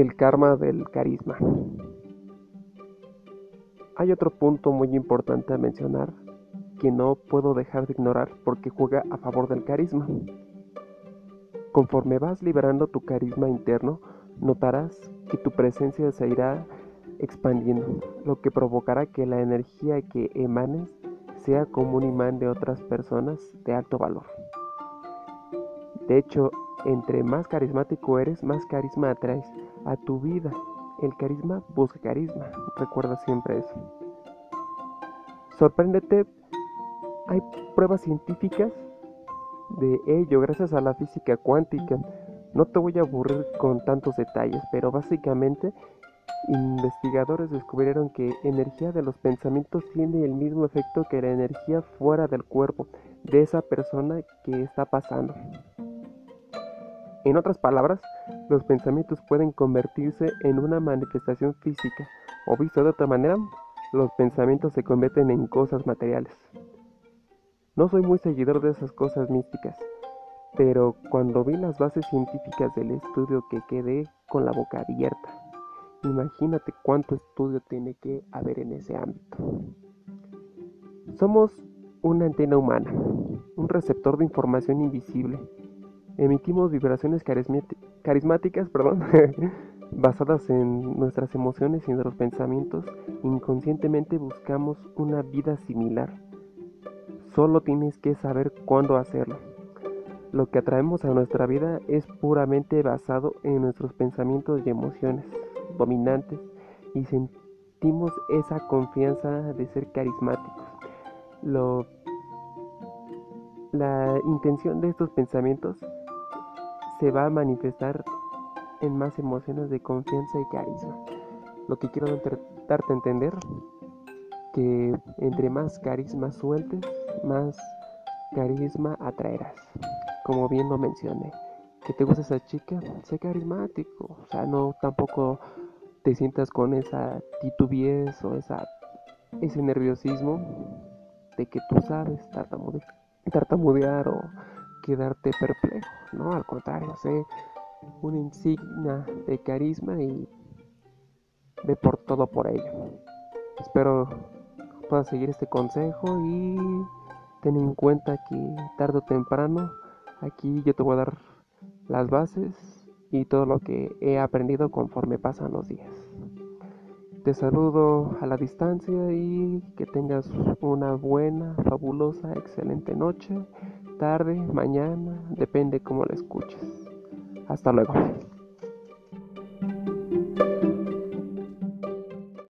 El karma del carisma. Hay otro punto muy importante a mencionar que no puedo dejar de ignorar porque juega a favor del carisma. Conforme vas liberando tu carisma interno, notarás que tu presencia se irá expandiendo, lo que provocará que la energía que emanes sea como un imán de otras personas de alto valor. De hecho, entre más carismático eres, más carisma atraes a tu vida. El carisma busca carisma, recuerda siempre eso. Sorpréndete, hay pruebas científicas de ello gracias a la física cuántica. No te voy a aburrir con tantos detalles, pero básicamente investigadores descubrieron que energía de los pensamientos tiene el mismo efecto que la energía fuera del cuerpo de esa persona que está pasando. En otras palabras, los pensamientos pueden convertirse en una manifestación física, o visto de otra manera, los pensamientos se convierten en cosas materiales. No soy muy seguidor de esas cosas místicas, pero cuando vi las bases científicas del estudio que quedé con la boca abierta. Imagínate cuánto estudio tiene que haber en ese ámbito. Somos una antena humana, un receptor de información invisible Emitimos vibraciones carismáticas perdón, basadas en nuestras emociones y nuestros pensamientos. Inconscientemente buscamos una vida similar. Solo tienes que saber cuándo hacerlo. Lo que atraemos a nuestra vida es puramente basado en nuestros pensamientos y emociones dominantes y sentimos esa confianza de ser carismáticos. Lo, la intención de estos pensamientos se va a manifestar en más emociones de confianza y carisma. Lo que quiero darte a entender, que entre más carisma sueltes, más carisma atraerás. Como bien lo mencioné, que te gusta esa chica, sé carismático, o sea, no tampoco te sientas con esa titubiez o esa, ese nerviosismo de que tú sabes tartamudear o quedarte perplejo, no, al contrario, sé una insignia de carisma y ve por todo por ello. Espero puedas seguir este consejo y ten en cuenta que tarde o temprano aquí yo te voy a dar las bases y todo lo que he aprendido conforme pasan los días. Te saludo a la distancia y que tengas una buena, fabulosa, excelente noche tarde, mañana, depende cómo la escuches. Hasta luego.